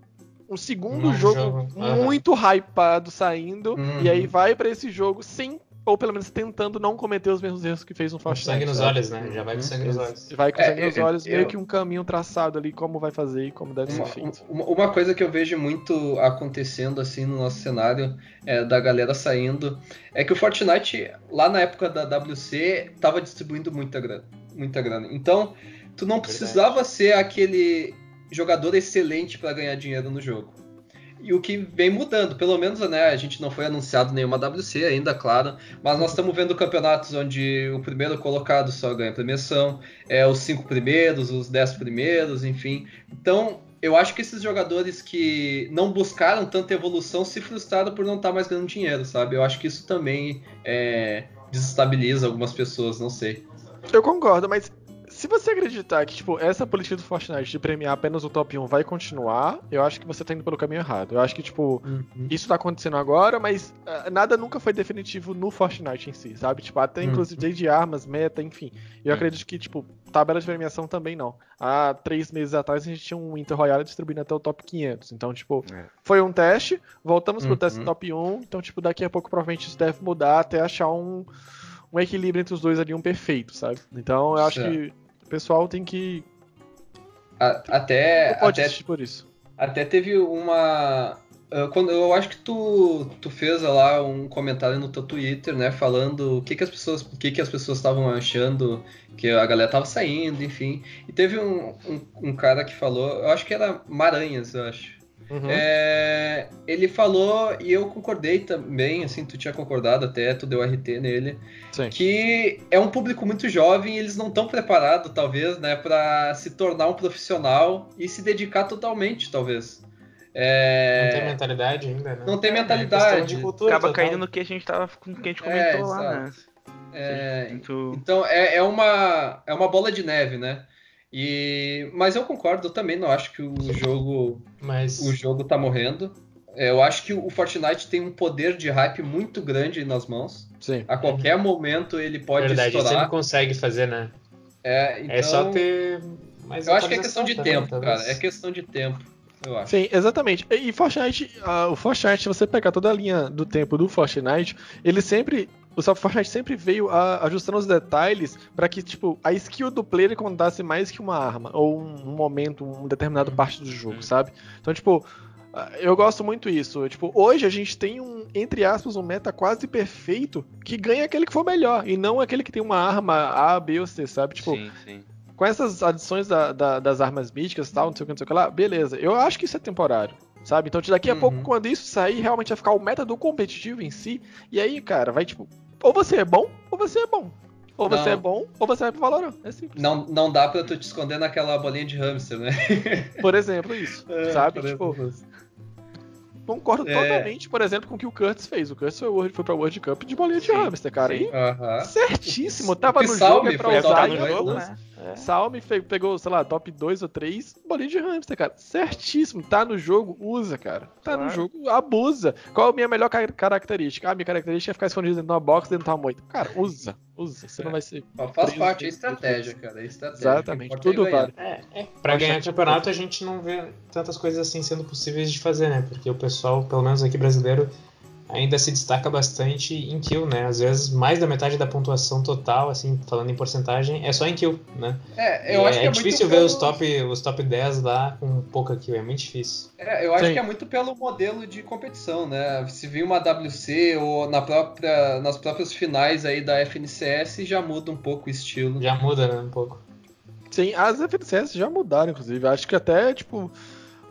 um segundo jogo, jogo, muito uhum. hypado saindo, uhum. e aí uhum. vai para esse jogo sem ou pelo menos tentando não cometer os mesmos erros que fez no Fortnite. Com sangue nos olhos, né? Já vai com sangue nos olhos. Vai com sangue é, nos olhos, eu, meio que um caminho traçado ali, como vai fazer e como deve uma, ser feito. Uma coisa que eu vejo muito acontecendo assim no nosso cenário é, da galera saindo é que o Fortnite, lá na época da WC, tava distribuindo muita grana. Muita grana. Então, tu não precisava Verdade. ser aquele jogador excelente para ganhar dinheiro no jogo e o que vem mudando. Pelo menos, né, a gente não foi anunciado nenhuma WC ainda, claro, mas nós estamos vendo campeonatos onde o primeiro colocado só ganha premiação, é os cinco primeiros, os dez primeiros, enfim. Então, eu acho que esses jogadores que não buscaram tanta evolução se frustraram por não estar mais ganhando dinheiro, sabe? Eu acho que isso também é, desestabiliza algumas pessoas, não sei. Eu concordo, mas se você acreditar que, tipo, essa política do Fortnite de premiar apenas o top 1 vai continuar, eu acho que você tá indo pelo caminho errado. Eu acho que, tipo, uhum. isso tá acontecendo agora, mas uh, nada nunca foi definitivo no Fortnite em si, sabe? Tipo, até uhum. inclusive de armas, meta, enfim. Eu uhum. acredito que, tipo, tabela de premiação também não. Há três meses atrás a gente tinha um Inter Royale distribuindo até o top 500. Então, tipo, é. foi um teste, voltamos pro teste uhum. top 1. Então, tipo, daqui a pouco provavelmente isso deve mudar até achar um um equilíbrio entre os dois ali, um perfeito, sabe? Então eu acho certo. que o pessoal tem que. A, até. pode até, por isso. Até teve uma. Uh, quando, eu acho que tu, tu fez lá um comentário no teu Twitter, né? Falando o que, que as pessoas. O que, que as pessoas estavam achando, que a galera tava saindo, enfim. E teve um, um, um cara que falou, eu acho que era Maranhas, eu acho. Uhum. É, ele falou, e eu concordei também, assim, tu tinha concordado até, tu deu RT nele, Sim. que é um público muito jovem e eles não estão preparados, talvez, né, para se tornar um profissional e se dedicar totalmente, talvez. É... Não tem mentalidade ainda, né? Não tem é, mentalidade. É cultura, Acaba total. caindo no que a gente tava, no que a gente comentou é, lá, né? É, Então é, é, uma, é uma bola de neve, né? E, mas eu concordo, eu também não acho que o jogo mas... o jogo tá morrendo. É, eu acho que o Fortnite tem um poder de hype muito grande nas mãos. Sim. A qualquer momento ele pode Verdade, estourar. Ele consegue fazer, né? É, então... é só então, ter mais Eu acho que é questão de também, tempo, talvez. cara. É questão de tempo. Eu acho. Sim, exatamente. E Fortnite, uh, o Fortnite, se você pegar toda a linha do tempo do Fortnite, ele sempre o Fortnite sempre veio a, ajustando os detalhes para que, tipo, a skill do player contasse mais que uma arma, ou um, um momento, uma determinada parte do jogo, sabe? Então, tipo, Eu gosto muito isso. Tipo, hoje a gente tem um, entre aspas, um meta quase perfeito que ganha aquele que for melhor. E não aquele que tem uma arma A, B ou C, sabe? Tipo, sim, sim. com essas adições da, da, das armas míticas e tal, não sei o que, não sei o que lá, beleza. Eu acho que isso é temporário. Sabe? Então daqui a Uhum. pouco, quando isso sair, realmente vai ficar o meta do competitivo em si. E aí, cara, vai tipo. Ou você é bom, ou você é bom. Ou você Não. é bom, ou você vai pro Valorant. É simples. Não, não dá pra tu te esconder naquela bolinha de hamster, né? (laughs) Por exemplo, isso. sabe? Por Tipo, exemplo. concordo É. totalmente, por exemplo, com o que o Curtis fez. O Curtis foi, World- foi pra World Cup de bolinha de Sim, hamster, cara. sim. E Aham. certíssimo. O Tava no jogo, é pra usar dois, jogo. né? É. Salme pegou, sei lá, top 2 ou 3, bolinha de hamster, cara. Certíssimo. Tá no jogo, usa, cara. Tá no Claro. jogo, abusa. Qual a minha melhor ca- característica? Ah, minha característica é ficar escondido dentro de uma box, dentro de uma moita. Cara, usa, usa. Você não vai ser. Ó, Faz Preso parte, é estratégia, cara. É estratégia. Exatamente, tudo é ganhar. vale. É, é. Pra ganhar campeonato a gente não vê tantas coisas assim sendo possíveis de fazer, né? Porque o pessoal, pelo menos aqui brasileiro, ainda se destaca bastante em kill, né? Às vezes mais da metade da pontuação total, assim, falando em porcentagem, é só em kill, né? É, eu E acho é, que é, difícil muito ver pelo... os top, os top 10 lá com pouca kill, é muito difícil. É, eu acho Sim. que é muito pelo modelo de competição, né? Se vir uma WC ou na própria, nas próprias finais aí da FNCS já muda um pouco o estilo. Já muda, né, um pouco. Sim, as FNCS já mudaram, inclusive. Acho que até, tipo,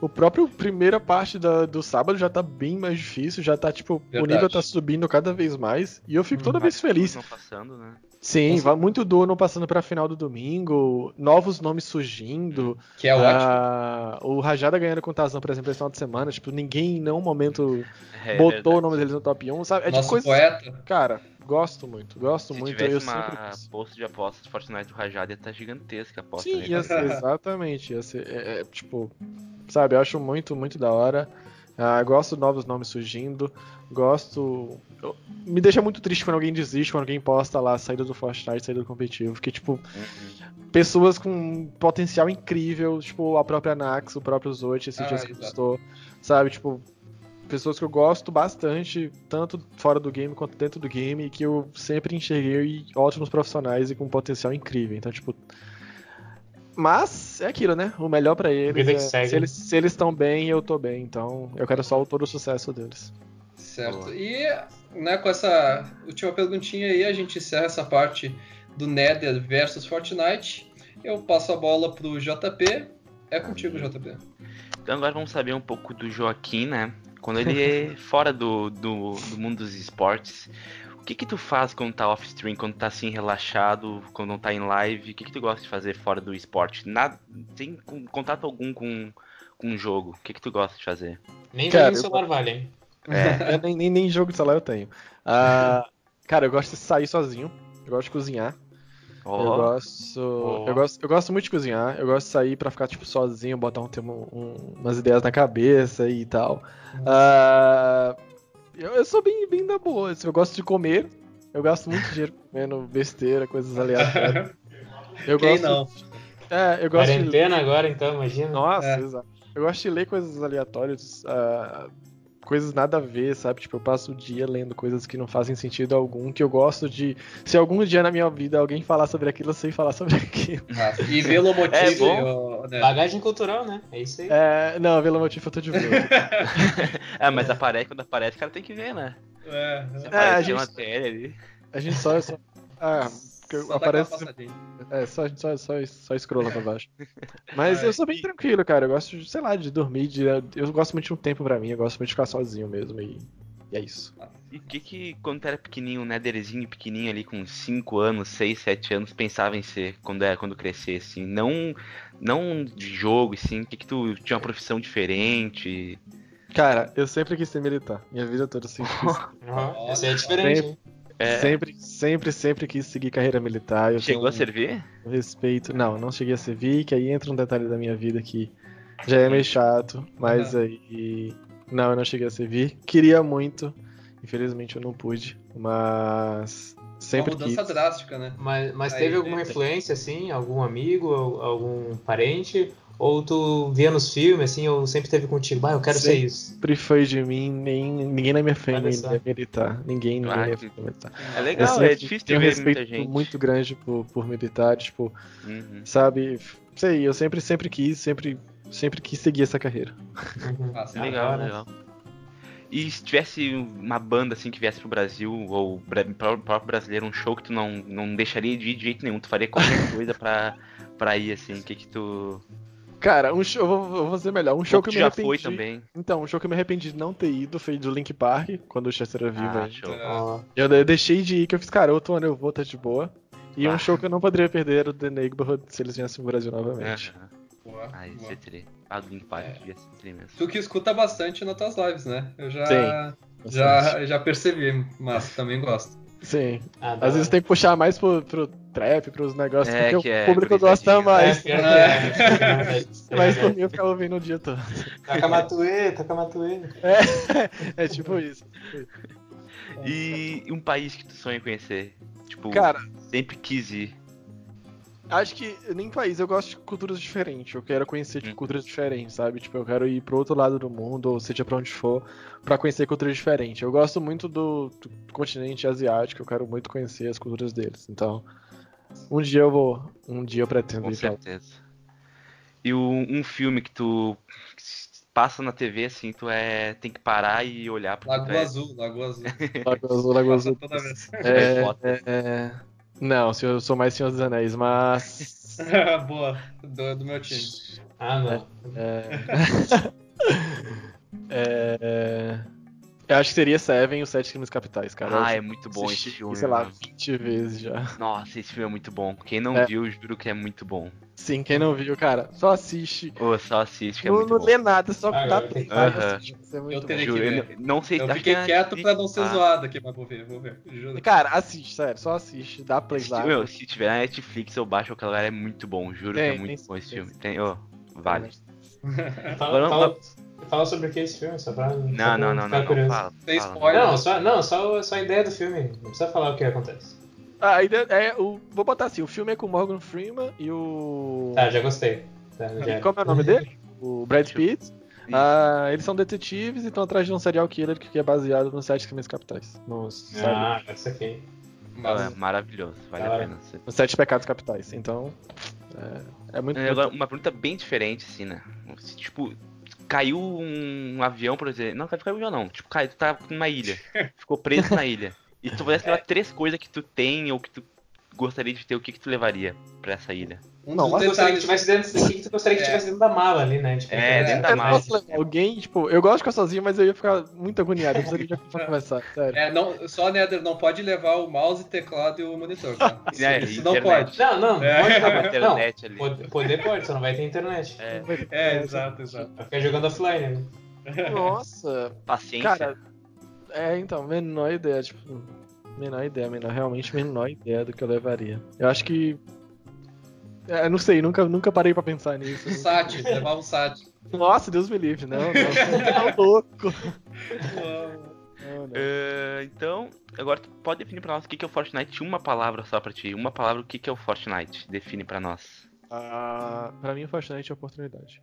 o próprio primeira parte da- do sábado já tá bem mais difícil, já tá, tipo, o Verdade. nível tá subindo cada vez mais. E eu fico toda vez feliz. Passando, né? Sim, Com vai muito dono passando pra final do domingo, novos nomes surgindo. Que é ótimo. Ah, o Rajada ganhando com o Tazão, por exemplo, esse final de semana. Tipo, ninguém em nenhum momento (laughs) É botou verdade. o nome deles no top 1, sabe? É de Nosso coisas. poeta. Cara, gosto muito, gosto Se muito. tivesse Eu uma sempre bolsa de apostas Fortnite do Rajada ia estar gigantesca a aposta. Sim, né? ia ser, (laughs) exatamente. Ia ser, é, é, tipo, sabe, eu acho muito, muito da hora. Ah, gosto de novos nomes surgindo. Gosto. Me deixa muito triste quando alguém desiste, quando alguém posta lá saída do Fortnite, saída do competitivo. Porque, tipo, Uhum. pessoas com um potencial incrível, tipo a própria Nax, o próprio Zote, esse Ah, dia que postou, sabe? Tipo, pessoas que eu gosto bastante, tanto fora do game quanto dentro do game, e que eu sempre enxerguei ótimos profissionais e com um potencial incrível. Então, tipo. Mas é aquilo, né? O melhor pra eles. Que é- se eles se eles estão bem, eu tô bem. Então, eu quero só todo o sucesso deles. Certo. Boa. E né, com essa última perguntinha aí, a gente encerra essa parte do Nether versus Fortnite. Eu passo a bola pro JP. É contigo, JP. Então agora vamos saber um pouco do Joaquim, né? Quando ele é (laughs) fora do, do, do mundo dos esportes, o que que tu faz quando tá off-stream, quando tá assim relaxado, quando não tá em live? O que que tu gosta de fazer fora do esporte? Nada, sem con- contato algum com, com um jogo. O que que tu gosta de fazer? Nem Cara, jogo no eu- celular vale, hein? É, (laughs) Eu nem, nem, nem jogo de celular eu tenho. Ah, cara, eu gosto de sair sozinho. Eu gosto de cozinhar. Eu ó, gosto, Ó. eu gosto. Eu gosto muito de cozinhar. Eu gosto de sair pra ficar, tipo, sozinho, botar um, um- um- umas ideias na cabeça e tal. Ah, eu, eu sou bem, bem da boa. assim, Eu gosto de comer. Eu gasto muito dinheiro (laughs) comendo besteira, coisas aleatórias. (laughs) Eu Quem gosto. não? É, eu gosto de Quarentena agora, então, imagina. nossa, É. exato. Eu gosto de ler coisas aleatórias, ah, coisas nada a ver, sabe? Tipo, eu passo o dia lendo coisas que não fazem sentido algum, que eu gosto de. Se algum dia na minha vida alguém falar sobre aquilo, eu sei falar sobre (laughs) aquilo. Massa. E Velomotive, É bom. né? Bagagem cultural, né? É isso aí. É, não, pelo motivo eu tô de boa. (laughs) é, mas aparece, quando aparece, o cara tem que ver, né? É, Se é. É, a gente- uma matéria ali. A gente só. só ah, (laughs) porque Só aparece. É, só, só, só, só scrolla (laughs) pra baixo. Mas É, eu sou bem tranquilo, cara. Eu gosto, de, sei lá, de dormir. De, eu gosto muito de um tempo pra mim. Eu gosto muito de ficar sozinho mesmo. E, e é isso. E o que que, quando tu era pequenininho, um netherzinho pequenininho ali, com 5 anos, 6, 7 anos, pensava em ser quando, é, quando crescesse? Assim? Não, não de jogo, assim, o que que tu tinha uma profissão diferente? Cara, eu sempre quis ser militar. Minha vida toda eu sempre quis. (laughs) Uhum. É diferente, hein? É, Sempre, sempre, sempre quis seguir carreira militar. Eu chegou a servir? respeito. Não, não cheguei a servir, que aí entra um detalhe da minha vida que já é meio chato, mas aí. Não, eu não cheguei a servir. Queria muito, infelizmente eu não pude, mas sempre Uma mudança quis. drástica, né? Mas, mas Aí, teve alguma influência, assim? Algum amigo, al- algum parente? Ou tu via nos filmes, assim, ou sempre teve contigo? Bah, eu quero ser Sempre. isso. Sempre foi de mim, nem, ninguém na minha família é militar. Ninguém, Ah, na minha família é militar. É Eu legal, sempre é difícil tenho um respeito muita gente. muito grande por, por militares, tipo, Uhum. sabe? Sei, eu sempre, sempre quis, sempre sempre quis seguir essa carreira. Uhum. Ah. Legal, Agora- legal. E se tivesse uma banda assim que viesse pro Brasil, ou pro próprio brasileiro, um show que tu não, não deixaria de ir de jeito nenhum, tu faria qualquer (laughs) coisa pra, pra ir, assim, o que que tu... Cara, um show, eu vou, eu vou ser melhor. Um show que eu me já arrependi. foi também. Então, um show que eu me arrependi de não ter ido foi do Link Park, quando o Chester era vivo Ah, show. Ó, Eu, eu deixei de ir, que eu fiz, cara, outro ano eu vou, tá de boa. E Ah. um show que eu não poderia perder era o The Neighborhood se eles viessem pro Brasil novamente. Boa, Ah, isso boa. é tri. Ah, do Link Park É. devia ser tri mesmo. Tu que escuta bastante nas tuas lives, né? Eu já, Sim. já, já percebi, mas também gosto. Sim. ah, Às vezes tem que puxar mais pro, pro trap, pros negócios, É, porque que é o público gosta gurizadinha. mais. É, é, é. (laughs) Mas por mim eu ficava ouvindo o dia todo. Toca Matuê, toca Matuê. (laughs) É tipo isso. E um país que tu sonha em conhecer? Tipo, Cara, sempre quis ir. acho que nem país, eu gosto de culturas diferentes. Eu quero conhecer tipo, Hum. culturas diferentes, sabe? Tipo, eu quero ir pro outro lado do mundo, ou seja pra onde for, pra conhecer culturas diferentes. Eu gosto muito do, do continente asiático, eu quero muito conhecer as culturas deles. Então, um dia eu vou. Um dia eu pretendo Com ir pra certeza. E o- um filme que tu passa na TV, assim, tu é. tem que parar e olhar Lagoa é... Azul, Lagoa Azul. (laughs) Lagoa Azul, Lagoa Azul. toda vez. (laughs) É, é, é... Não, se eu sou mais Senhor dos Anéis, mas. (laughs) Boa, do, do meu time. Ah, não. É... é... Eu acho que seria Seven e os Sete Crimes Capitais, cara. Ah, é muito bom esse assisti, filme. sei lá, mano. 20 vezes já. Nossa, esse filme é muito bom. Quem não É. viu, juro que é muito bom. Sim, quem não viu, cara, só assiste. Ô, só assiste, que é não muito não bom. lê nada, só Ah, dá play. tenho- é muito Eu terei que ver. eu não sei Eu fiquei que quieto pra não ser tá? zoado aqui, mas vou ver, vou ver. Juro. Cara, assiste, sério, só assiste, dá play Se, lá. meu, se tiver na Netflix, eu baixo aquele lugar, é muito bom. Juro Tem, que é muito tem bom esse filme. tem ô, vale. (laughs) Fala, fala, fala sobre o que é esse filme, só pra Não, não, não, ficar não, curioso. não. Fala. Tem fala. spoiler. Não, só, não só, só a ideia do filme. Não precisa falar o que acontece. Ah, a ideia é o. Vou botar assim, o filme é com o Morgan Freeman e o. Tá, já gostei. Tá, já. E como é o nome dele? O Brad Pitt. Isso. Ah, eles são detetives e estão atrás de um serial killer que é baseado nos sete crimes capitais. Nos, sabe? Ah, essa aqui. Não, é Mas, maravilhoso, vale a pena. Você- Nos sete pecados capitais. Então. É, é muito. É, Agora, uma pergunta bem diferente, assim, né? Tipo, caiu um avião, por exemplo. Não, caiu um avião não. Tipo, caiu, tu tá numa ilha. Ficou preso na ilha. E tu pudesse levar três coisas que tu tem ou que tu gostaria de ter, o que, que tu levaria pra essa ilha? Um Não, dos mas gostaria que tivesse dentro, o que que tu gostaria que É. tivesse dentro da mala ali, né? Tipo, É, dentro da eu mala. alguém, tipo, eu gosto de ficar sozinho, mas eu ia ficar muito agoniado. Eu precisaria de (laughs) conversar, sério. É, não, só, Nether, não pode levar o mouse, teclado e o monitor, tá? (laughs) Isso, É, isso não pode. Não, não, É. pode levar. Não, internet ali. poder, poder pode, só não vai ter internet. É, É, exato, exato. Vai ficar jogando offline, né? Nossa, (laughs) paciência. cara. É, então, menor ideia, tipo. Menor ideia, menor, realmente menor ideia do que eu levaria. Eu acho que. É, não sei, nunca, nunca parei pra pensar nisso. Sat, levar um Sat. Nossa, Deus me livre, não, não. (laughs) Tá louco. Não, não. Eh, então, agora tu pode definir pra nós o que, que é o Fortnite. Uma palavra só pra ti. Uma palavra, o que, que é o Fortnite? Define pra nós. Ah, pra mim, o Fortnite é oportunidade.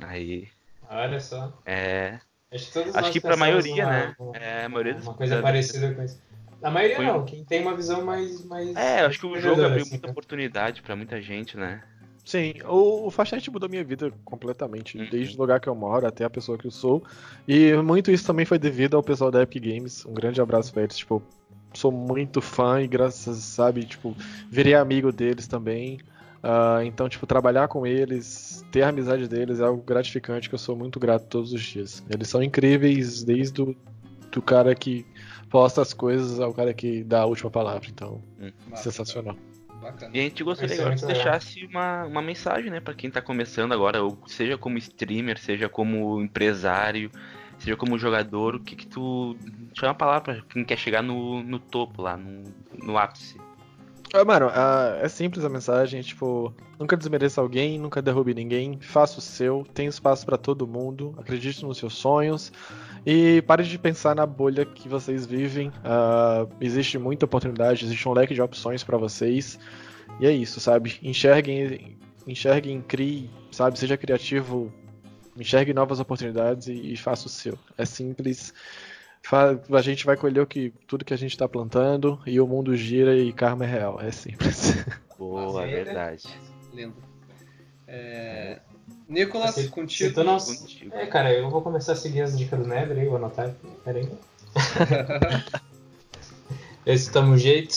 Aí. Olha só. É. Acho que, Acho que pra maioria, numa- né? uma- É, a maioria dos Uma coisa parecida com isso. Na maioria Foi- não, quem tem uma visão mais. mais É, eu acho que o jogo abriu assim, muita né? oportunidade pra muita gente, né? Sim, o, o Fortnite mudou minha vida completamente, Uhum. desde o lugar que eu moro até a pessoa que eu sou. E muito isso também foi devido ao pessoal da Epic Games. Um grande abraço pra eles, tipo, sou muito fã e graças, sabe, tipo, virei amigo deles também. Ah, então, tipo, trabalhar com eles, ter a amizade deles é algo gratificante que eu sou muito grato todos os dias. Eles são incríveis desde o do cara que posta as coisas ao cara que dá a última palavra. Então, Massa, sensacional. Bacana. E a gente gostaria Isso é agora que deixasse uma, uma mensagem, né, pra quem tá começando agora, ou seja como streamer, seja como empresário, seja como jogador, o que que tu. Chama uma palavra pra quem quer chegar no, no topo lá, no, no ápice. Ah, Mano, ah, é simples a mensagem, tipo, nunca desmereça alguém, nunca derrube ninguém, faça o seu, tem espaço pra todo mundo, acredite nos seus sonhos e pare de pensar na bolha que vocês vivem. Ah, existe muita oportunidade, existe um leque de opções pra vocês. E é isso, sabe? Enxerguem, enxerguem, crie, sabe? Seja criativo, enxergue novas oportunidades e, e faça o seu. É simples. A gente vai colher o que, tudo que a gente tá plantando e o mundo gira e karma é real. É simples. (laughs) Boa, né? verdade. Lindo. É, Nicolas, Se- contigo. tu não- Contigo. É, cara, eu vou começar a seguir as dicas do Nether aí, vou anotar. Pera aí. (laughs) Esse tamo jeito.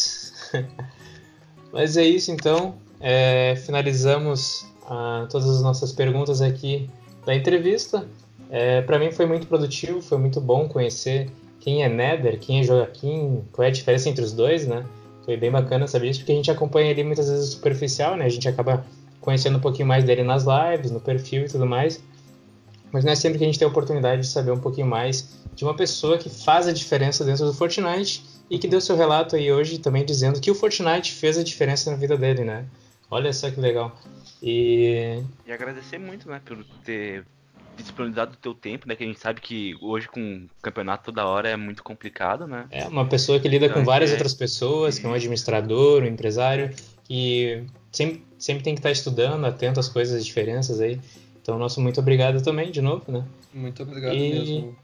(laughs) Mas é isso então. É, finalizamos ah, todas as nossas perguntas aqui da entrevista. É, para mim foi muito produtivo, foi muito bom conhecer quem é Nether, quem é Joaquim, qual é a diferença entre os dois, né? Foi bem bacana saber isso, porque a gente acompanha ele muitas vezes superficial, né? A gente acaba conhecendo um pouquinho mais dele nas lives, no perfil e tudo mais. Mas não é sempre que a gente tem a oportunidade de saber um pouquinho mais de uma pessoa que faz a diferença dentro do Fortnite e que deu seu relato aí hoje também dizendo que o Fortnite fez a diferença na vida dele, né? Olha só que legal. E E agradecer muito, né, por ter disponibilizado o teu tempo, né, que a gente sabe que hoje com o campeonato toda hora é muito complicado, né? é uma pessoa que lida com Então, várias é- outras pessoas, que é um administrador, um empresário, que sempre, sempre tem que estar estudando, atento às coisas, às diferenças aí. Então, nosso muito obrigado também, de novo, né? Muito obrigado E- mesmo.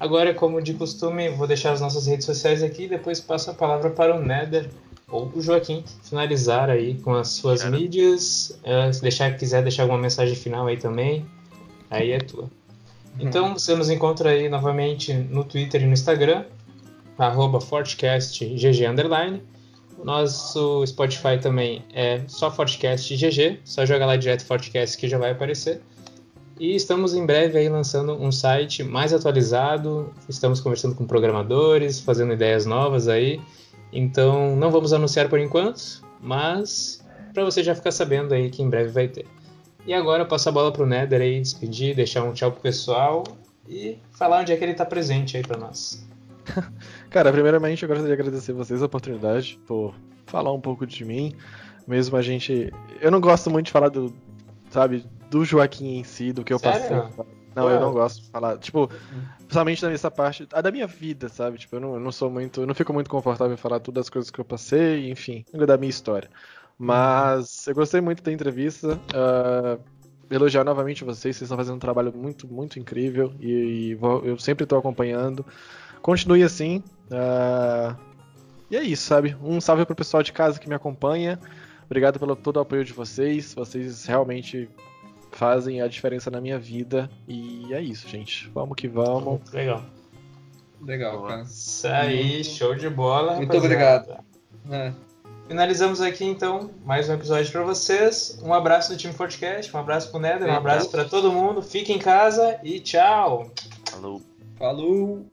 Agora, como de costume, vou deixar as nossas redes sociais aqui e depois passo a palavra para o Nether ou o Joaquim finalizar aí com as suas Cara. mídias. eh, se deixar, quiser deixar alguma mensagem final aí também, aí é tua. Então, você nos encontra aí novamente no Twitter e no Instagram, arroba FortcastGG underline. Nosso Spotify também é só FortcastGG, só joga lá direto Fortcast que já vai aparecer. E estamos em breve aí lançando um site mais atualizado. Estamos conversando com programadores, fazendo ideias novas aí. Então não vamos anunciar por enquanto, mas para você já ficar sabendo aí que em breve vai ter. E agora eu passo a bola pro Nether aí, despedir, deixar um tchau pro pessoal e falar onde é que ele tá presente aí para nós. (laughs) Cara, primeiramente eu gostaria de agradecer vocês a oportunidade por falar um pouco de mim. Mesmo a gente. Eu não gosto muito de falar do. Sabe, do Joaquim em si, do que eu Sério? passei. Não, eu não gosto de falar. Tipo, principalmente nessa parte. A da minha vida, sabe? Tipo, eu não, eu não sou muito. Eu não fico muito confortável em falar todas as coisas que eu passei, enfim, da minha história. Mas eu gostei muito da entrevista. ah, elogiar novamente vocês, vocês estão fazendo um trabalho muito, muito incrível e, e vou- eu sempre estou acompanhando. Continue assim. ah, e é isso, sabe? Um salve pro pessoal de casa que me acompanha. Obrigado pelo todo o apoio de vocês. Vocês realmente fazem a diferença na minha vida. E é isso, gente. Vamos que vamos. Muito legal. Legal, cara. Isso aí, show de bola. Muito rapaziada. É. Finalizamos aqui então mais um episódio para vocês. Um abraço do time Fortcast, um abraço pro Nether, um abraço para todo mundo. Fique em casa e tchau. Falou. Falou!